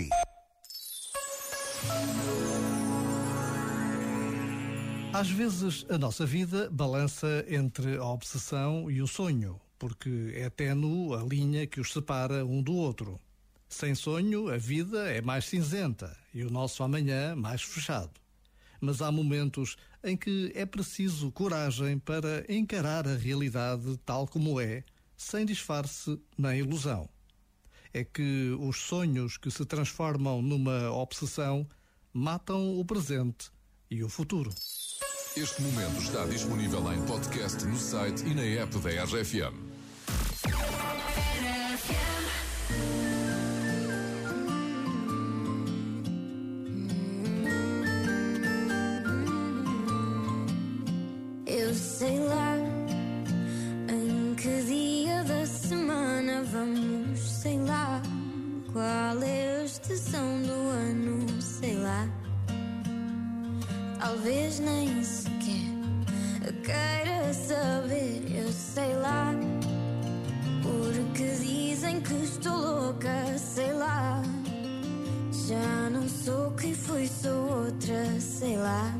si. Às vezes a nossa vida balança entre a obsessão e o sonho, porque é ténue a linha que os separa um do outro. Sem sonho, a vida é mais cinzenta e o nosso amanhã mais fechado. Mas há momentos em que é preciso coragem para encarar a realidade tal como é, sem disfarce nem ilusão. É que os sonhos que se transformam numa obsessão matam o presente e o futuro. Este momento está disponível em podcast no site e na app da RFM. Eu sei lá em que dia da semana vamos, qual é a estação do ano, sei lá. Talvez nem sequer queira saber, eu sei lá. Porque dizem que estou louca, sei lá. Já não sou quem fui, sou outra, sei lá.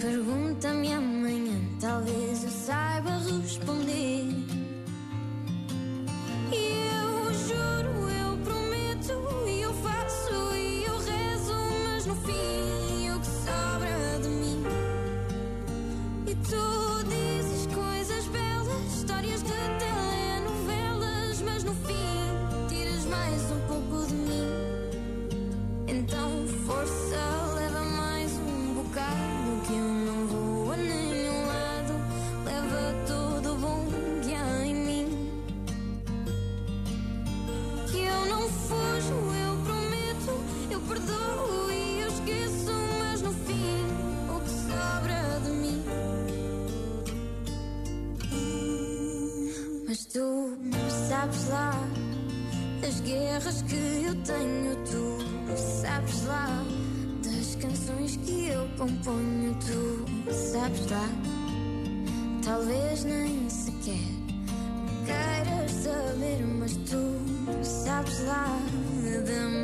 Pergunta-me amanhã, talvez eu saiba responder. Sabes lá das guerras que eu tenho, tu sabes lá das canções que eu componho, tu sabes lá. Talvez nem sequer queiras saber, mas tu sabes lá da maneira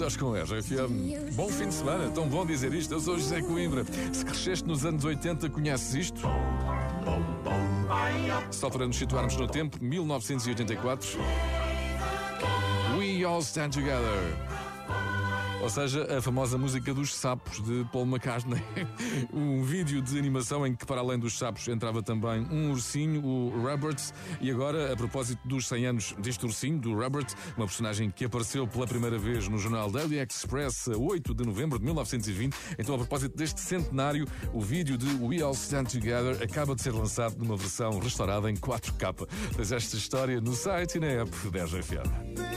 Estás com a RFM. Bom fim de semana, tão bom dizer isto. Eu sou José Coimbra. Se cresceste nos anos 80, conheces isto? Só para nos situarmos no tempo, 1984. We All Stand Together. Ou seja, a famosa música dos sapos de Paul McCartney. um vídeo de animação em que, para além dos sapos, entrava também um ursinho, o Robert. E agora, a propósito dos 100 anos deste ursinho, do Robert, uma personagem que apareceu pela primeira vez no jornal Daily Express a 8 de novembro de 1920. Então, a propósito deste centenário, o vídeo de We All Stand Together acaba de ser lançado numa versão restaurada em 4K. Tens esta história no site e na app da RFM.